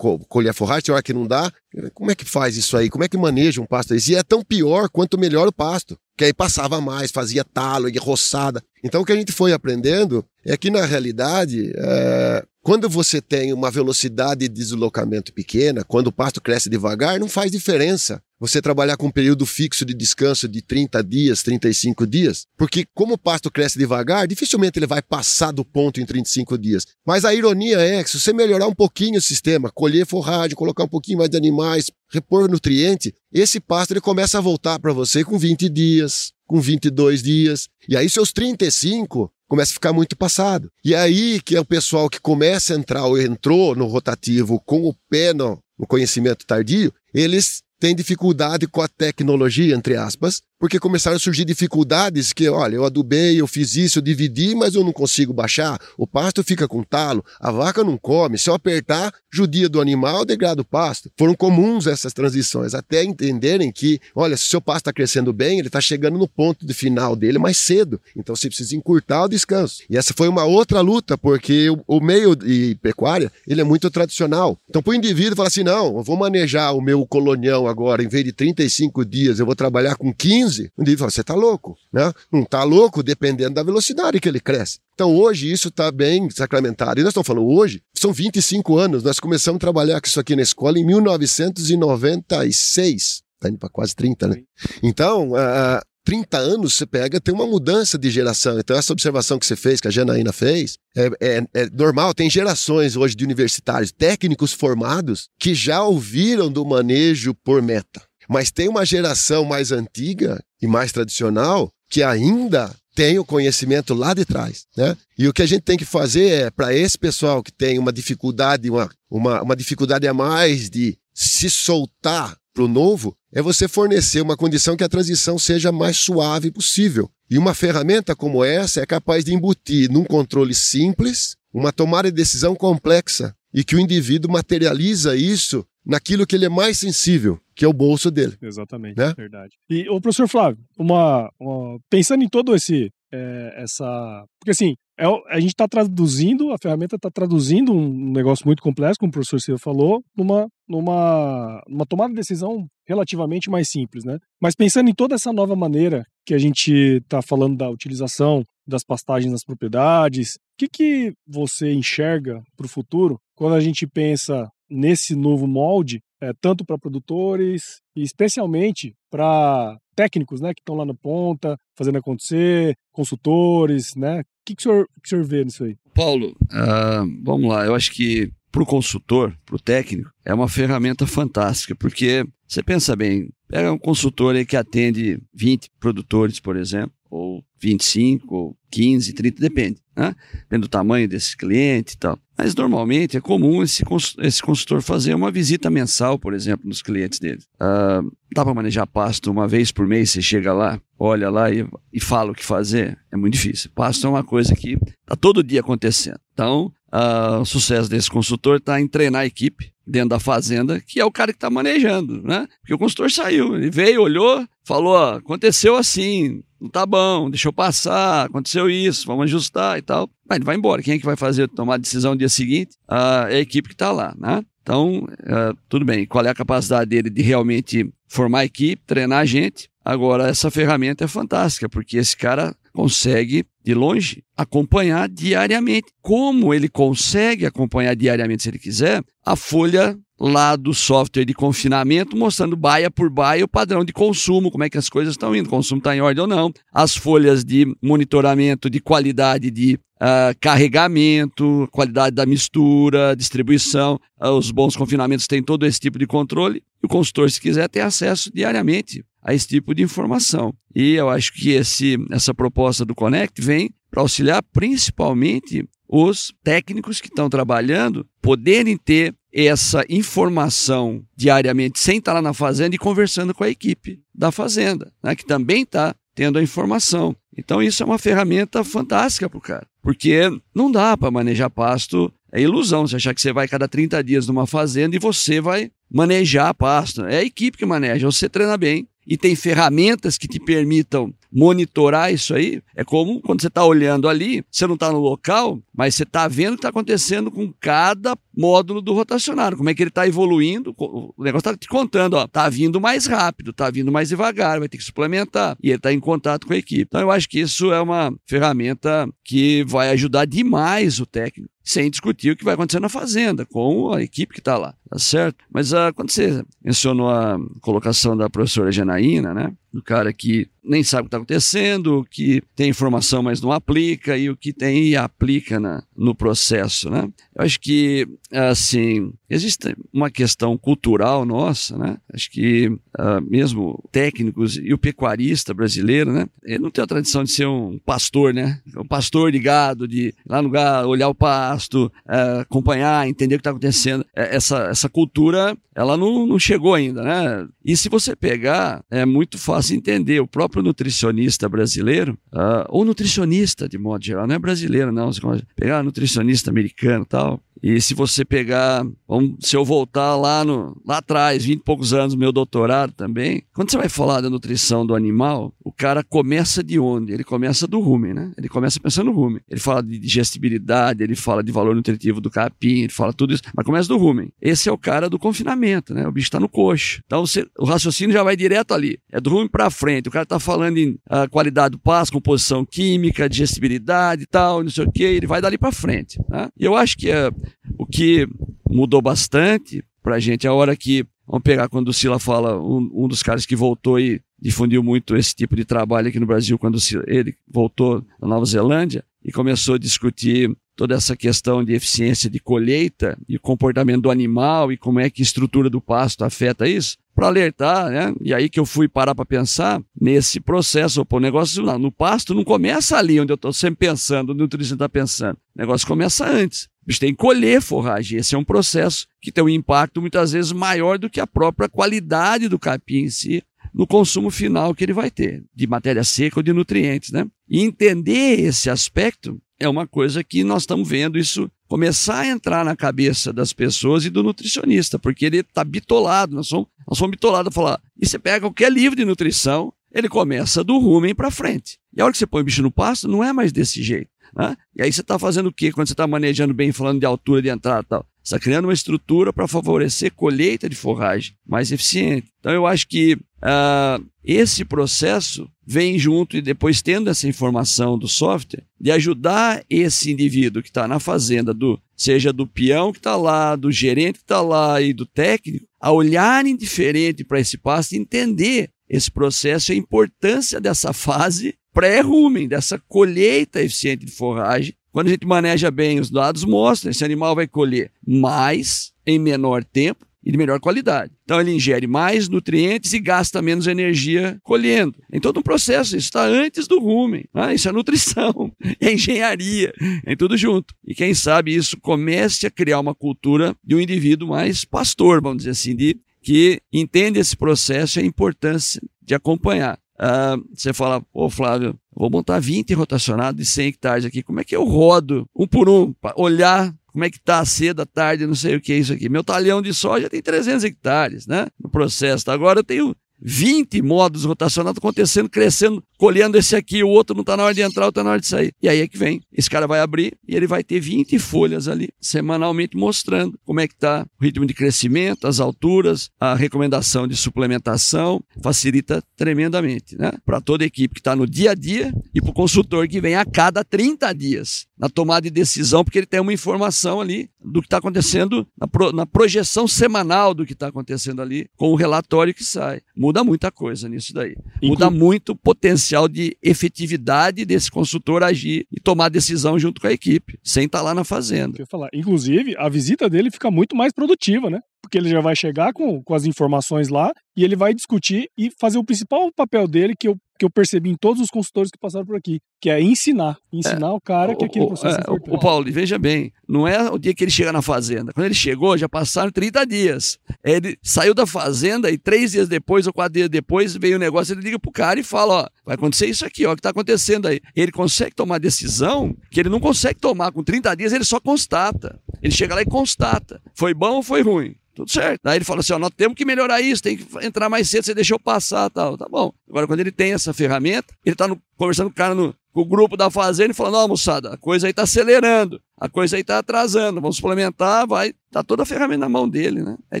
colher forragem, tem hora que não dá. Como é que faz isso aí? Como é que maneja um pasto E é tão pior quanto melhor o pasto. Que aí passava mais, fazia talo e roçada. Então o que a gente foi aprendendo é que na realidade, é... quando você tem uma velocidade de deslocamento pequena, quando o pasto cresce devagar, não faz diferença você trabalhar com um período fixo de descanso de 30 dias, 35 dias, porque como o pasto cresce devagar, dificilmente ele vai passar do ponto em 35 dias. Mas a ironia é que se você melhorar um pouquinho o sistema, colher forragem, colocar um pouquinho mais de animais, repor nutriente, esse pasto ele começa a voltar para você com 20 dias, com 22 dias. E aí seus 35 começa a ficar muito passado. E aí que é o pessoal que começa a entrar ou entrou no rotativo com o pé no, no conhecimento tardio, eles tem dificuldade com a tecnologia, entre aspas, porque começaram a surgir dificuldades que, olha, eu adubei, eu fiz isso, eu dividi, mas eu não consigo baixar. O pasto fica com talo, a vaca não come. Se eu apertar, judia do animal, degrada o pasto. Foram comuns essas transições, até entenderem que, olha, se o seu pasto está crescendo bem, ele está chegando no ponto de final dele mais cedo. Então você precisa encurtar o descanso. E essa foi uma outra luta, porque o, meio de pecuária, ele é muito tradicional. Então, para o indivíduo falar assim, não, eu vou manejar o meu colonião agora, em vez de 35 dias, eu vou trabalhar com 15 15, um dia fala, você está louco, né? Não está louco dependendo da velocidade que ele cresce. Então hoje isso está bem sacramentado. E nós estamos falando hoje, são 25 anos, nós começamos a trabalhar com isso aqui na escola em 1996. Está indo para quase 30, né? Então, uh, 30 anos você pega, tem uma mudança de geração. Então, essa observação que você fez, que a Janaína fez, é, é, é, normal. Tem gerações hoje de universitários, técnicos formados, que já ouviram do manejo por meta. Mas tem uma geração mais antiga e mais tradicional que ainda tem o conhecimento lá de trás, né? E o que a gente tem que fazer é para esse pessoal que tem uma dificuldade, uma, uma, uma dificuldade a mais de se soltar para o novo, é você fornecer uma condição que a transição seja mais suave possível. E uma ferramenta como essa é capaz de embutir num controle simples uma tomada de decisão complexa e que o indivíduo materializa isso naquilo que ele é mais sensível, que é o bolso dele. Exatamente, né? verdade. E o professor Flávio, uma, uma, pensando em todo esse é, essa, porque assim é, a gente está traduzindo, a ferramenta está traduzindo um negócio muito complexo, como o professor Silva falou, numa, numa, numa tomada de decisão relativamente mais simples, né? Mas pensando em toda essa nova maneira que a gente está falando da utilização das pastagens nas propriedades, o que, que você enxerga para o futuro quando a gente pensa nesse novo molde, é, tanto para produtores e especialmente para técnicos, né, que estão lá na ponta, fazendo acontecer, consultores, né? O que, que, o, senhor, que o senhor vê nisso aí? Paulo, uh, vamos lá, eu acho que para o consultor, para o técnico, é uma ferramenta fantástica, porque você pensa bem, pega um consultor aí que atende 20 produtores, por exemplo, ou 25, ou 15, 30, depende. Né? Depende do tamanho desse cliente e tal. Mas normalmente é comum esse, esse consultor fazer uma visita mensal, por exemplo, nos clientes dele. Uh, dá para manejar pasto uma vez por mês, você chega lá, olha lá e, e fala o que fazer? É muito difícil. Pasto é uma coisa que está todo dia acontecendo. Então, uh, o sucesso desse consultor está em treinar a equipe dentro da fazenda, que é o cara que está manejando, né? Porque o consultor saiu, ele veio, olhou, falou, aconteceu assim, não tá bom, deixou passar, aconteceu isso, vamos ajustar e tal. Mas ele vai embora. Quem é que vai fazer tomar a decisão no dia seguinte? Uh, é a equipe que está lá, né? Então, uh, tudo bem. Qual é a capacidade dele de realmente formar a equipe, treinar a gente? Agora, essa ferramenta é fantástica, porque esse cara consegue, de longe, acompanhar diariamente. Como ele consegue acompanhar diariamente, se ele quiser, a folha lá do software de confinamento, mostrando baia por baia o padrão de consumo, como é que as coisas estão indo, o consumo está em ordem ou não, as folhas de monitoramento de qualidade de uh, carregamento, qualidade da mistura, distribuição, uh, os bons confinamentos têm todo esse tipo de controle, o consultor, se quiser, tem acesso diariamente a esse tipo de informação. E eu acho que esse, essa proposta do Connect vem para auxiliar principalmente os técnicos que estão trabalhando poderem ter essa informação diariamente sem estar lá na fazenda e conversando com a equipe da fazenda, né, que também está tendo a informação. Então isso é uma ferramenta fantástica para o cara, porque não dá para manejar pasto, é ilusão você achar que você vai cada 30 dias numa fazenda e você vai manejar pasto. É a equipe que maneja, você treina bem, e tem ferramentas que te permitam monitorar isso aí. É como quando você está olhando ali, você não está no local, mas você está vendo o que está acontecendo com cada módulo do rotacionário, como é que ele está evoluindo. O negócio está te contando, ó, está vindo mais rápido, está vindo mais devagar, vai ter que suplementar. E ele está em contato com a equipe. Então eu acho que isso é uma ferramenta que vai ajudar demais o técnico sem discutir o que vai acontecer na fazenda, com a equipe que está lá, tá certo? Mas uh, quando você mencionou a colocação da professora Janaína, né? do cara que nem sabe o que está acontecendo, que tem informação, mas não aplica, e o que tem e aplica na, no processo. Né? Eu acho que, assim, existe uma questão cultural nossa, né? acho que uh, mesmo técnicos e o pecuarista brasileiro, né? ele não tem a tradição de ser um pastor, né? um pastor de gado, de ir lá no lugar, olhar o pasto, uh, acompanhar, entender o que está acontecendo. É, essa, essa cultura, ela não, não chegou ainda. Né? E se você pegar, é muito fácil entender. O próprio nutricionista brasileiro, uh, ou nutricionista de modo geral, não é brasileiro, não. Você pegar nutricionista americano tal, e se você pegar, vamos, se eu voltar lá, no, lá atrás, 20 e poucos anos, meu doutorado também, quando você vai falar da nutrição do animal, o cara começa de onde? Ele começa do rumen, né? Ele começa pensando no rumen. Ele fala de digestibilidade, ele fala de valor nutritivo do capim, ele fala tudo isso, mas começa do rumen. Esse é o cara do confinamento, né? O bicho está no coxo. Então você, o raciocínio já vai direto ali. É do rumen para frente. O cara está falando em uh, qualidade do pasto, composição química, digestibilidade e tal, não sei o que, ele vai dali para frente. Né? E eu acho que uh, o que mudou bastante para a gente, a hora que, vamos pegar quando o Sila fala, um, um, dos caras que voltou e difundiu muito esse tipo de trabalho aqui no Brasil, quando ele voltou na Nova Zelândia e começou a discutir toda essa questão de eficiência de colheita e comportamento do animal e como é que a estrutura do pasto afeta isso, para alertar, né? E aí que eu fui parar para pensar nesse processo. Pô, o negócio lá no pasto não começa ali onde eu estou sempre pensando, onde o nutricionista está pensando. O negócio começa antes. A gente tem que colher forragem. Esse é um processo que tem um impacto muitas vezes maior do que a própria qualidade do capim em si no consumo final que ele vai ter, de matéria seca ou de nutrientes, né? E entender esse aspecto é uma coisa que nós estamos vendo isso começar a entrar na cabeça das pessoas e do nutricionista, porque ele está bitolado, nós somos, nós somos bitolados a falar. E você pega qualquer livro de nutrição, ele começa do rumen para frente. E a hora que você põe o bicho no pasto, não é mais desse jeito. Né? E aí você está fazendo o quê quando você está manejando bem, falando de altura de entrada e tal? Você está criando uma estrutura para favorecer colheita de forragem mais eficiente. Então eu acho que uh, esse processo vem junto e depois tendo essa informação do software de ajudar esse indivíduo que está na fazenda, do seja do peão que está lá, do gerente que está lá e do técnico, a olharem diferente para esse passo e entender esse processo e a importância dessa fase pré-rumen, dessa colheita eficiente de forragem. Quando a gente maneja bem os dados, mostra esse animal vai colher mais em menor tempo e de melhor qualidade. Então ele ingere mais nutrientes e gasta menos energia colhendo. Em todo um processo, isso está antes do rumen. Né? Isso é nutrição, é engenharia, é tudo junto. E quem sabe isso comece a criar uma cultura de um indivíduo mais pastor, vamos dizer assim, de, que entende esse processo e a importância de acompanhar. Uh, você fala, pô, Flávio, vou montar 20 rotacionados de 100 hectares aqui, como é que eu rodo um por um, para olhar como é que a cedo, a tarde, não sei o que é isso aqui. Meu talhão de soja tem 300 hectares, né? No processo. Agora eu tenho 20 modos rotacionados acontecendo, crescendo, colhendo esse aqui, o outro não está na hora de entrar, outro está na hora de sair. E aí é que vem. Esse cara vai abrir e ele vai ter 20 folhas ali, semanalmente, mostrando como é que está o ritmo de crescimento, as alturas, a recomendação de suplementação, facilita tremendamente, né? Para toda a equipe que está no dia a dia e para o consultor que vem a cada 30 dias na tomada de decisão, porque ele tem uma informação ali do que está acontecendo, na, pro, na, projeção semanal do que está acontecendo ali, com o relatório que sai. Muda muita coisa nisso daí. Inclu Muda muito o potencial de efetividade desse consultor agir e tomar decisão junto com a equipe, sem estar tá lá na fazenda. Eu falar. Inclusive, a visita dele fica muito mais produtiva, né? Porque ele já vai chegar com, com as informações lá e ele vai discutir e fazer o principal papel dele, que eu que eu percebi em todos os consultores que passaram por aqui, que é ensinar. Ensinar é, o cara que aquele processo é, é importante. O Paulo, veja bem, não é o dia que ele chega na fazenda. Quando ele chegou, já passaram 30 dias. Ele saiu da fazenda e três dias depois ou quatro dias depois veio o negócio, ele liga pro cara e fala, ó, vai acontecer isso aqui, ó, o que tá acontecendo aí. Ele consegue tomar decisão que ele não consegue tomar com 30 dias, ele só constata. Ele chega lá e constata. Foi bom ou foi ruim? Tudo certo. Daí ele fala assim: ó, nós temos que melhorar isso, tem que entrar mais cedo, você deixou passar tal. Tá bom. Agora, quando ele tem essa ferramenta, ele está conversando com o cara no com o grupo da fazenda e falando: ó, moçada, a coisa aí está acelerando, a coisa aí está atrasando, vamos suplementar, vai. Tá toda a ferramenta na mão dele, né? É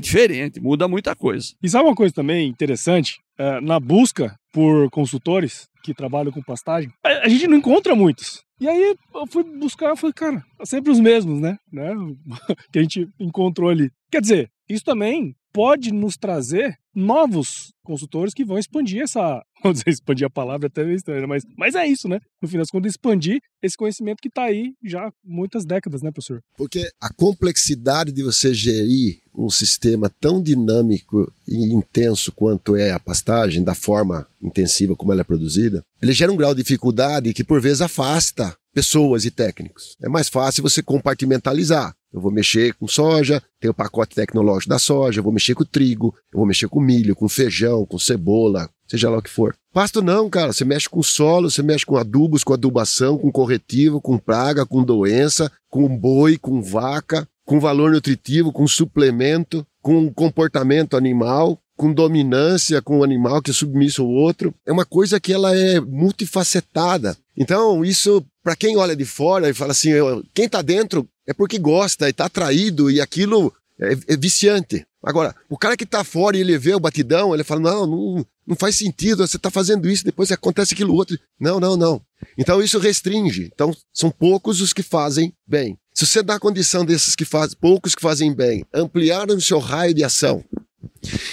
diferente, muda muita coisa. E sabe uma coisa também interessante? É, na busca por consultores que trabalham com pastagem, a, a gente não encontra muitos. E aí eu fui buscar, eu falei, cara, sempre os mesmos, né? né? que a gente encontrou ali. Quer dizer, isso também pode nos trazer novos consultores que vão expandir essa. Vamos dizer, expandir a palavra é até meio estranha, mas, mas é isso, né? No fim das contas, expandir esse conhecimento que está aí já há muitas décadas, né, professor? Porque a complexidade de você gerir um sistema tão dinâmico e intenso quanto é a pastagem, da forma intensiva como ela é produzida, ele gera um grau de dificuldade que por vezes afasta pessoas e técnicos. É mais fácil você compartimentalizar. Eu vou mexer com soja, tem o pacote tecnológico da soja, eu vou mexer com trigo, eu vou mexer com milho, com feijão, com cebola, seja lá o que for. Pasto não, cara. Você mexe com solo, você mexe com adubos, com adubação, com corretivo, com praga, com doença, com boi, com vaca, com valor nutritivo, com suplemento, com comportamento animal, com dominância com o animal que é submisso ao outro. É uma coisa que ela é multifacetada. Então, isso, para quem olha de fora e fala assim, quem está dentro é porque gosta e está atraído e aquilo é, é, viciante. Agora, o cara que está fora e ele vê o batidão, ele fala, não, não, não faz sentido, você está fazendo isso, depois acontece aquilo outro. Não, não, não. Então isso restringe. Então são poucos os que fazem bem. Se você dá a condição desses que fazem, poucos que fazem bem, ampliar o seu raio de ação,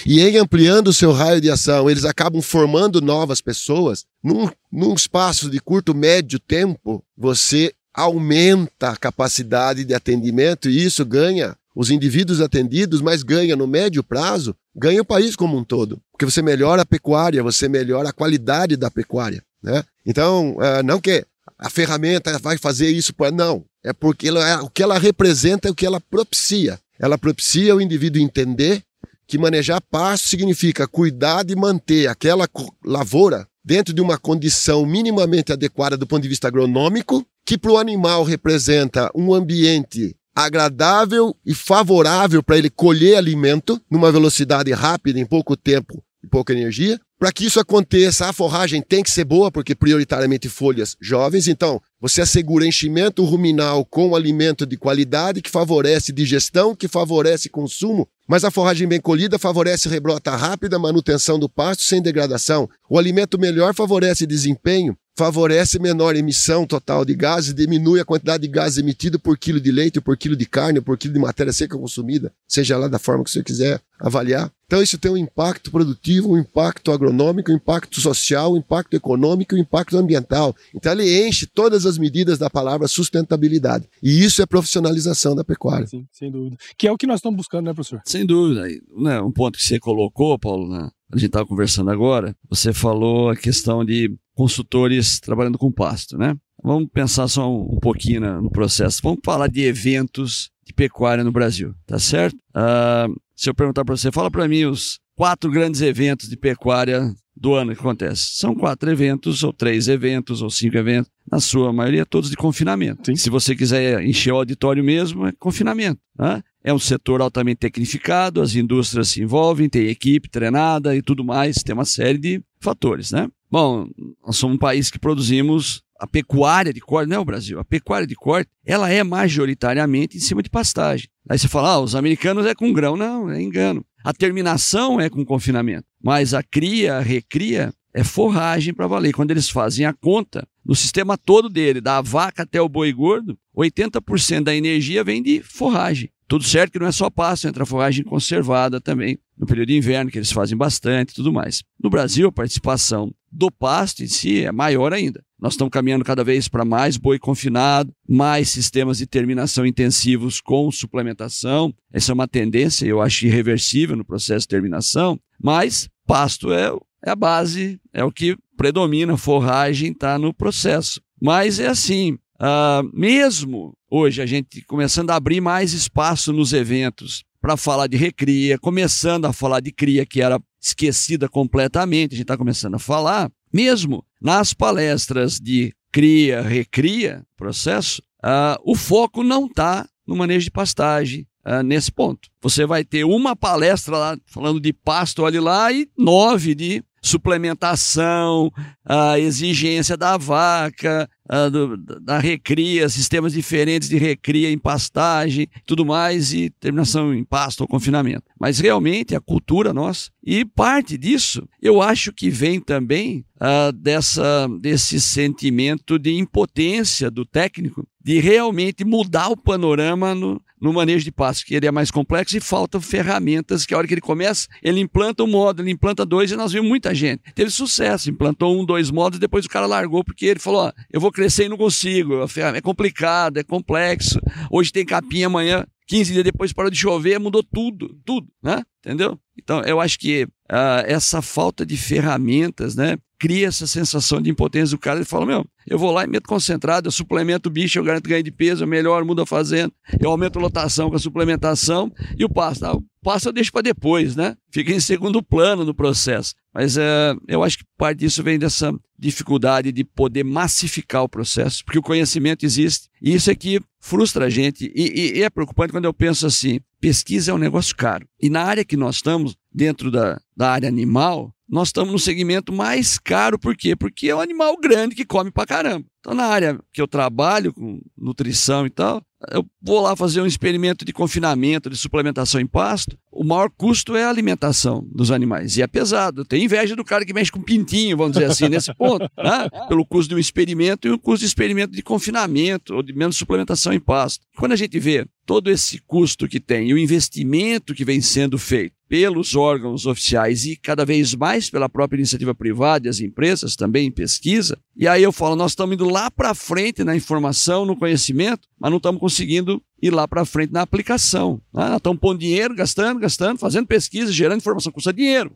e em ampliando o seu raio de ação, eles acabam formando novas pessoas. Num, num espaço de curto, médio tempo, você aumenta a capacidade de atendimento e isso ganha os indivíduos atendidos, mas ganha no médio prazo, ganha o país como um todo. Porque você melhora a pecuária, você melhora a qualidade da pecuária. Né? Então, é, não que a ferramenta vai fazer isso, não. É porque ela, o que ela representa é o que ela propicia. Ela propicia o indivíduo entender que manejar pasto significa cuidar de manter aquela lavoura dentro de uma condição minimamente adequada do ponto de vista agronômico, que para o animal representa um ambiente agradável e favorável para ele colher alimento numa velocidade rápida, em pouco tempo e pouca energia. Para que isso aconteça, a forragem tem que ser boa, porque prioritariamente folhas jovens. Então, você assegura enchimento ruminal com alimento de qualidade que favorece digestão, que favorece consumo mas a forragem bem colhida favorece rebrota rápida, manutenção do pasto sem degradação. O alimento melhor favorece desempenho, favorece menor emissão total de gases, diminui a quantidade de gases emitido por quilo de leite, por quilo de carne, por quilo de matéria seca consumida, seja lá da forma que você quiser avaliar. Então isso tem um impacto produtivo, um impacto agronômico, um impacto social, um impacto econômico, um impacto ambiental. Então ele enche todas as medidas da palavra sustentabilidade. E isso é profissionalização da pecuária. Sim, sem dúvida. Que é o que nós estamos buscando, né, professor? Sem dúvida. Né, um ponto que você colocou, Paulo, né, a gente estava conversando agora, você falou a questão de consultores trabalhando com pasto, né? Vamos pensar só um, um pouquinho no processo. Vamos falar de eventos de pecuária no Brasil, tá certo? Uh, se eu perguntar para você, fala para mim os quatro grandes eventos de pecuária do ano que acontece. São quatro eventos, ou três eventos, ou cinco eventos, na sua maioria todos de confinamento. Sim. Se você quiser encher o auditório mesmo, é confinamento. Né? É um setor altamente tecnificado, as indústrias se envolvem, tem equipe treinada e tudo mais, tem uma série de fatores, né? Bom, nós somos um país que produzimos a pecuária de corte, não é o Brasil, a pecuária de corte, ela é majoritariamente em cima de pastagem. Aí você fala, ah, os americanos é com grão. Não, é engano. A terminação é com confinamento, mas a cria, a recria, é forragem para valer. Quando eles fazem a conta, no sistema todo dele, da vaca até o boi gordo, 80% da energia vem de forragem. Tudo certo que não é só pasto, entra forragem conservada também, no período de inverno, que eles fazem bastante e tudo mais. No Brasil, a participação do pasto em si é maior ainda. Nós estamos caminhando cada vez para mais boi confinado, mais sistemas de terminação intensivos com suplementação. Essa é uma tendência, eu acho irreversível no processo de terminação, mas pasto é, é a base, é o que predomina, forragem está no processo. Mas é assim, uh, mesmo hoje a gente começando a abrir mais espaço nos eventos para falar de recria, começando a falar de cria, que era esquecida completamente, a gente está começando a falar, mesmo nas palestras de cria, recria, processo, uh, o foco não está no manejo de pastagem, uh, nesse ponto. Você vai ter uma palestra lá falando de pasto, olhe lá, e nove de suplementação, a exigência da vaca, do, da recria, sistemas diferentes de recria em pastagem, tudo mais, e terminação em pasto ou confinamento. Mas realmente a cultura nossa, e parte disso eu acho que vem também uh, dessa, desse sentimento de impotência do técnico de realmente mudar o panorama no, no manejo de pasto, que ele é mais complexo e faltam ferramentas que a hora que ele começa, ele implanta um modo, ele implanta dois e nós vimos muita gente. Teve sucesso, implantou um, dois modos, depois o cara largou porque ele falou, ó, eu vou crescer e não consigo, é complicado, é complexo, hoje tem capinha, amanhã 15 dias depois parou de chover, mudou tudo, tudo, né? Entendeu? Então, eu acho que uh, essa falta de ferramentas, né? Cria essa sensação de impotência do cara. Ele fala, meu, eu vou lá e meto concentrado, eu suplemento o bicho, eu garanto ganho de peso, eu melhor, muda a fazenda, eu aumento a lotação com a suplementação e o pasto. Ah, o pasto eu deixo para depois, né? Fica em segundo plano no processo. Mas é, eu acho que parte disso vem dessa dificuldade de poder massificar o processo, porque o conhecimento existe. E isso é que frustra a gente. E, e, e é preocupante quando eu penso assim: pesquisa é um negócio caro. E na área que nós estamos, dentro da, da área animal, nós estamos no segmento mais caro, por quê? Porque é um animal grande que come pra caramba. Então, na área que eu trabalho, com nutrição e tal, eu vou lá fazer um experimento de confinamento, de suplementação em pasto, o maior custo é a alimentação dos animais. E é pesado. Tenho inveja do cara que mexe com pintinho, vamos dizer assim, nesse ponto. Né? Pelo custo de um experimento e o custo de experimento de confinamento ou de menos suplementação em pasto. Quando a gente vê todo esse custo que tem e o investimento que vem sendo feito pelos órgãos oficiais e cada vez mais pela própria iniciativa privada e as empresas também em pesquisa. E aí eu falo, nós estamos indo lá para frente na informação, no conhecimento, mas não estamos conseguindo ir lá para frente na aplicação. Né? Nós estamos pondo dinheiro, gastando, gastando, fazendo pesquisa, gerando informação, custa dinheiro.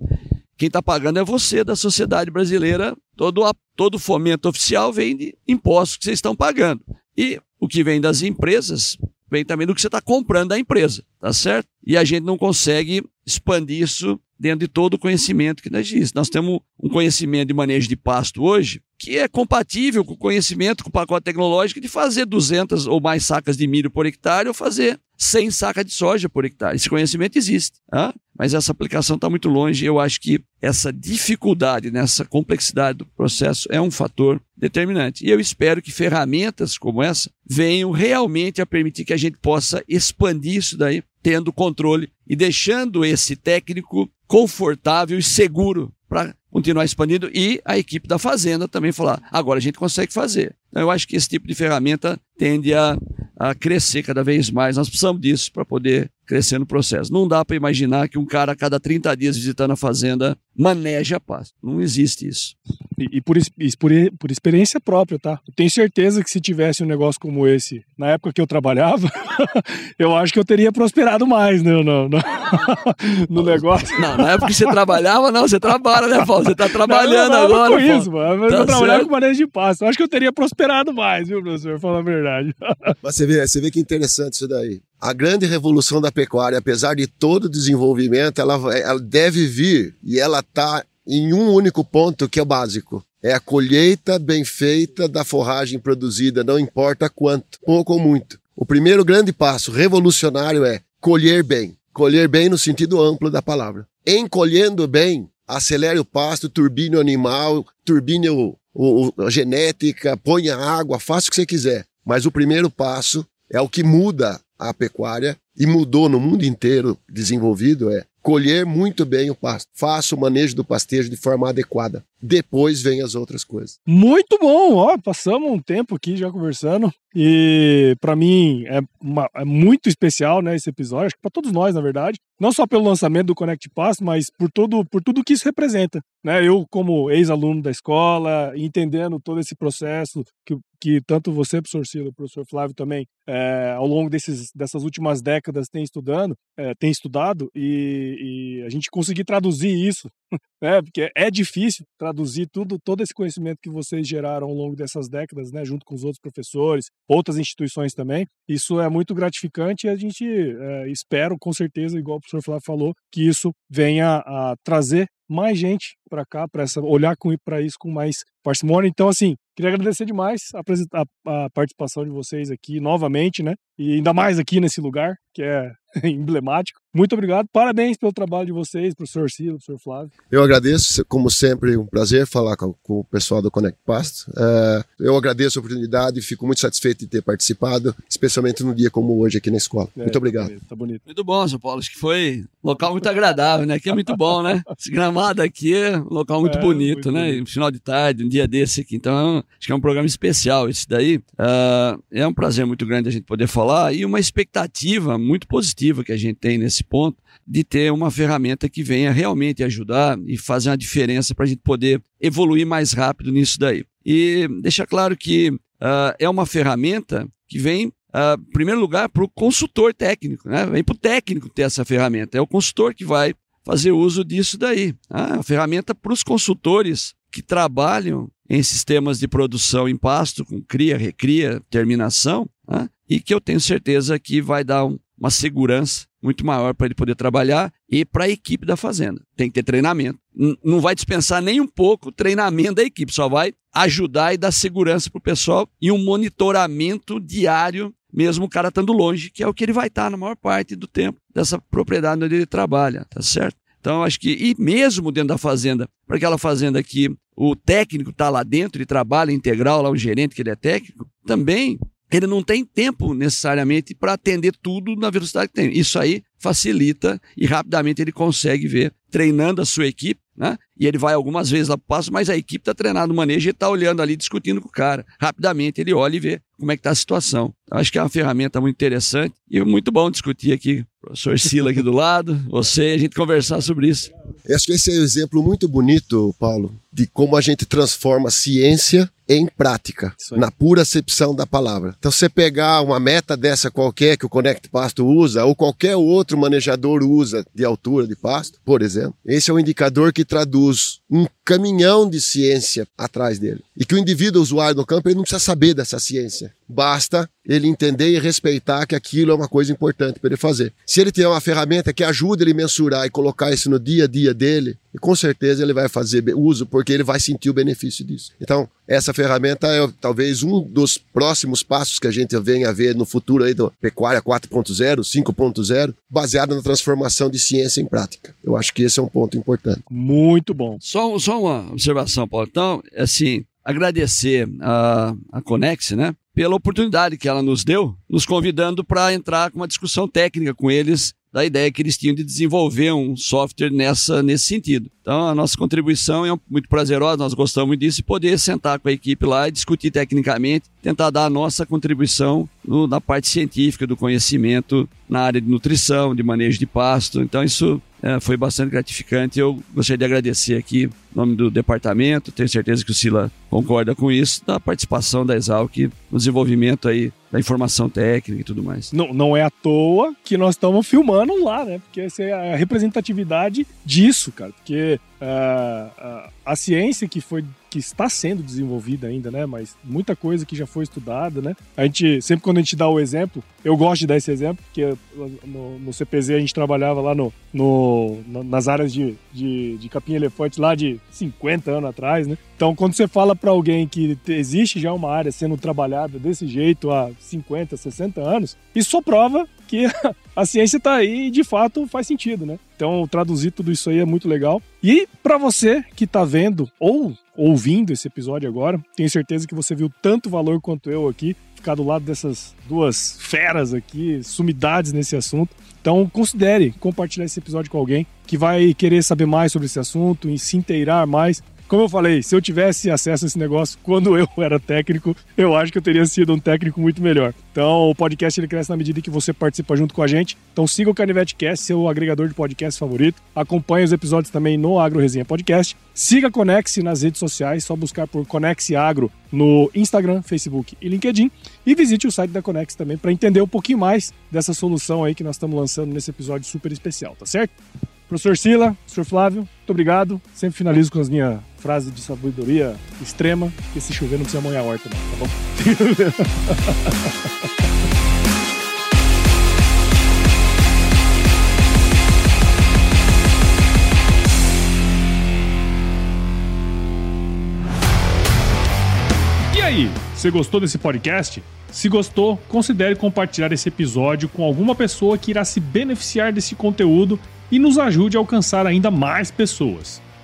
Quem está pagando é você da sociedade brasileira. Todo, todo fomento oficial vem de impostos que vocês estão pagando. E o que vem das empresas vem também do que você está comprando da empresa, tá certo? E a gente não consegue expandir isso dentro de todo o conhecimento que nós diz. Nós temos um conhecimento de manejo de pasto hoje que é compatível com o conhecimento, com o pacote tecnológico de fazer 200 ou mais sacas de milho por hectare ou fazer 100 sacas de soja por hectare. Esse conhecimento existe, tá? Mas essa aplicação está muito longe. Eu acho que essa dificuldade, nessa complexidade do processo é um fator determinante. E eu espero que ferramentas como essa venham realmente a permitir que a gente possa expandir isso daí, tendo controle e deixando esse técnico confortável e seguro para continuar expandindo e a equipe da fazenda também falar, agora a gente consegue fazer. Então, eu acho que esse tipo de ferramenta tende a, a crescer cada vez mais. Nós precisamos disso para poder crescer no processo. Não dá para imaginar que um cara a cada 30 dias visitando a fazenda maneja a paz. Não existe isso. E, e por, por, por, experiência própria, tá? Eu tenho certeza que se tivesse um negócio como esse na época que eu trabalhava, eu acho que eu teria prosperado mais né, no, no, no, negócio. Não, na época que você trabalhava, não, você trabalha, né, Paulo? Você tá trabalhando não, eu agora. Com isso, mano. Tá eu trabalhava com manejo de passo. Eu acho que eu teria prosperado mais, viu, professor? Falar a verdade. Mas você vê, você vê que interessante isso daí. A grande revolução da pecuária, apesar de todo o desenvolvimento, ela, ela deve vir e ela está em um único ponto que é o básico. É a colheita bem feita da forragem produzida, não importa quanto, pouco ou muito. O primeiro grande passo revolucionário é colher bem. Colher bem no sentido amplo da palavra. Em colhendo bem, acelere o pasto, turbine o animal, turbine o, o, a genética, ponha água, faça o que você quiser. Mas o primeiro passo é o que muda a pecuária e mudou no mundo inteiro desenvolvido é colher muito bem o pasto. Faça o manejo do pastejo de forma adequada. Depois vem as outras coisas. Muito bom, ó, passamos um tempo aqui já conversando e para mim é, uma, é, muito especial, né, esse episódio, acho que para todos nós, na verdade, não só pelo lançamento do Connect Pass, mas por todo por tudo que isso representa, né? Eu como ex-aluno da escola, entendendo todo esse processo que, que tanto você, professor Silo, professor Flávio também, é, ao longo desses, dessas últimas décadas tem estudando, é, tem estudado e, e a gente conseguir traduzir isso né? Porque é difícil traduzir tudo, todo esse conhecimento que vocês geraram ao longo dessas décadas, né? Junto com os outros professores, outras instituições também. Isso é muito gratificante e a gente é, espera, com certeza, igual o professor Flávio falou, que isso venha a trazer mais gente para cá, para olhar para isso com mais parcimônia. Então, assim, queria agradecer demais a, a, a, participação de vocês aqui novamente, né? E ainda mais aqui nesse lugar, que é emblemático. Muito obrigado, parabéns pelo trabalho de vocês, professor Silo, professor Flávio. Eu agradeço, como sempre, um prazer falar com, com o pessoal do Connect Past. É, eu agradeço a oportunidade e fico muito satisfeito de ter participado, especialmente num dia como hoje aqui na escola. É, muito tá obrigado. Tá bonito, tá bonito. Muito bom, São Paulo. Acho que foi um local muito agradável, né? Aqui é muito bom, né? Esse gramado aqui é um local muito é, bonito, muito né? Bonito. Final de tarde, um dia desse aqui. Então, acho que é um programa especial esse daí. Uh, é um prazer muito grande a gente poder falar e uma expectativa muito positiva que a gente tem nesse ponto de ter uma ferramenta que venha realmente ajudar e fazer uma diferença para a gente poder evoluir mais rápido nisso daí. E deixar claro que uh, é uma ferramenta que vem, uh, em primeiro lugar, para o consultor técnico, né? vem para o técnico ter essa ferramenta. É o consultor que vai fazer uso disso daí. Ah, a ferramenta para os consultores que trabalham em sistemas de produção em pasto, com cria, recria, terminação, né? e que eu tenho certeza que vai dar um, uma segurança muito maior para ele poder trabalhar e para a equipe da fazenda. Tem que ter treinamento. não vai dispensar nem um pouco o treinamento da equipe, só vai ajudar e dar segurança para o pessoal e um monitoramento diário, mesmo o cara estando longe, que é o que ele vai estar na maior parte do tempo dessa propriedade onde ele trabalha, tá certo? Então, acho que, e mesmo dentro da fazenda, para aquela fazenda que o técnico está lá dentro e trabalha integral, lá o gerente que ele é técnico, também ele não tem tempo necessariamente para atender tudo na velocidade que tem. Isso aí facilita e rapidamente ele consegue ver, treinando a sua equipe, né? E ele vai algumas vezes lá para o passo, mas a equipe está treinando no manejo e está olhando ali, discutindo com o cara. Rapidamente ele olha e vê como é que está a situação. Acho que é uma ferramenta muito interessante e muito bom discutir aqui, professor Sila aqui do lado, você, a gente conversar sobre isso. Eu acho que esse é um exemplo muito bonito, Paulo, de como a gente transforma ciência em prática, na pura acepção da palavra. Então, você pegar uma meta dessa qualquer que o Connect Pasto usa, ou qualquer outro manejador usa de altura de pasto, por exemplo, esse é o indicador que traduz um caminhão de ciência atrás dele. E que o indivíduo usuário no campo ele não precisa saber dessa ciência. Basta ele entender e respeitar que aquilo é uma coisa importante para ele fazer. Se ele tiver uma ferramenta que ajude ele a mensurar e colocar isso no dia a dia dele, com certeza ele vai fazer uso porque ele vai sentir o benefício disso. Então, essa ferramenta é talvez um dos próximos passos que a gente venha a ver no futuro aí do pecuária 4.0, 5.0, baseada na transformação de ciência em prática. Eu acho que esse é um ponto importante. Muito bom. Só, só uma observação, Paulo. Então, assim, agradecer a, a Conex, né? Pela oportunidade que ela nos deu, nos convidando para entrar com uma discussão técnica com eles da ideia que eles tinham de desenvolver um software nessa, nesse sentido. Então, a nossa contribuição é muito prazerosa, nós gostamos disso, e poder sentar com a equipe lá e discutir tecnicamente, tentar dar a nossa contribuição no, na parte científica do conhecimento na área de nutrição, de manejo de pasto. Então, isso é, foi bastante gratificante. Eu gostaria de agradecer aqui em nome do departamento, tenho certeza que o Sila concorda com isso, da participação da Exalc no desenvolvimento aí da informação técnica e tudo mais. Não, não é à toa que nós estamos filmando lá, né? Porque essa é a representatividade disso, cara. Porque uh, uh, a ciência que foi que está sendo desenvolvida ainda, né? Mas muita coisa que já foi estudada, né? A gente, sempre quando a gente dá o exemplo, eu gosto de dar esse exemplo, porque no, no CPZ a gente trabalhava lá no, no nas áreas de, de, de capim-elefante lá de 50 anos atrás, né? Então, quando você fala para alguém que existe já uma área sendo trabalhada desse jeito há 50, 60 anos, isso só prova que a ciência está aí e de fato faz sentido, né? Então, traduzir tudo isso aí é muito legal. E para você que está vendo ou ouvindo esse episódio agora, tenho certeza que você viu tanto valor quanto eu aqui, ficar do lado dessas duas feras aqui, sumidades nesse assunto. Então, considere compartilhar esse episódio com alguém que vai querer saber mais sobre esse assunto e se inteirar mais como eu falei, se eu tivesse acesso a esse negócio quando eu era técnico, eu acho que eu teria sido um técnico muito melhor. Então, o podcast ele cresce na medida que você participa junto com a gente. Então, siga o Canivete Cast, seu agregador de podcast favorito. Acompanhe os episódios também no Agro Resenha Podcast. Siga a Conex nas redes sociais, só buscar por Conex Agro no Instagram, Facebook e LinkedIn. E visite o site da Conex também para entender um pouquinho mais dessa solução aí que nós estamos lançando nesse episódio super especial, tá certo? Professor Sila, professor Flávio, muito obrigado. Sempre finalizo com as minhas frases de sabedoria extrema, que se chover não precisa molhar a horta, não, tá bom? E aí, você gostou desse podcast? Se gostou, considere compartilhar esse episódio com alguma pessoa que irá se beneficiar desse conteúdo e nos ajude a alcançar ainda mais pessoas.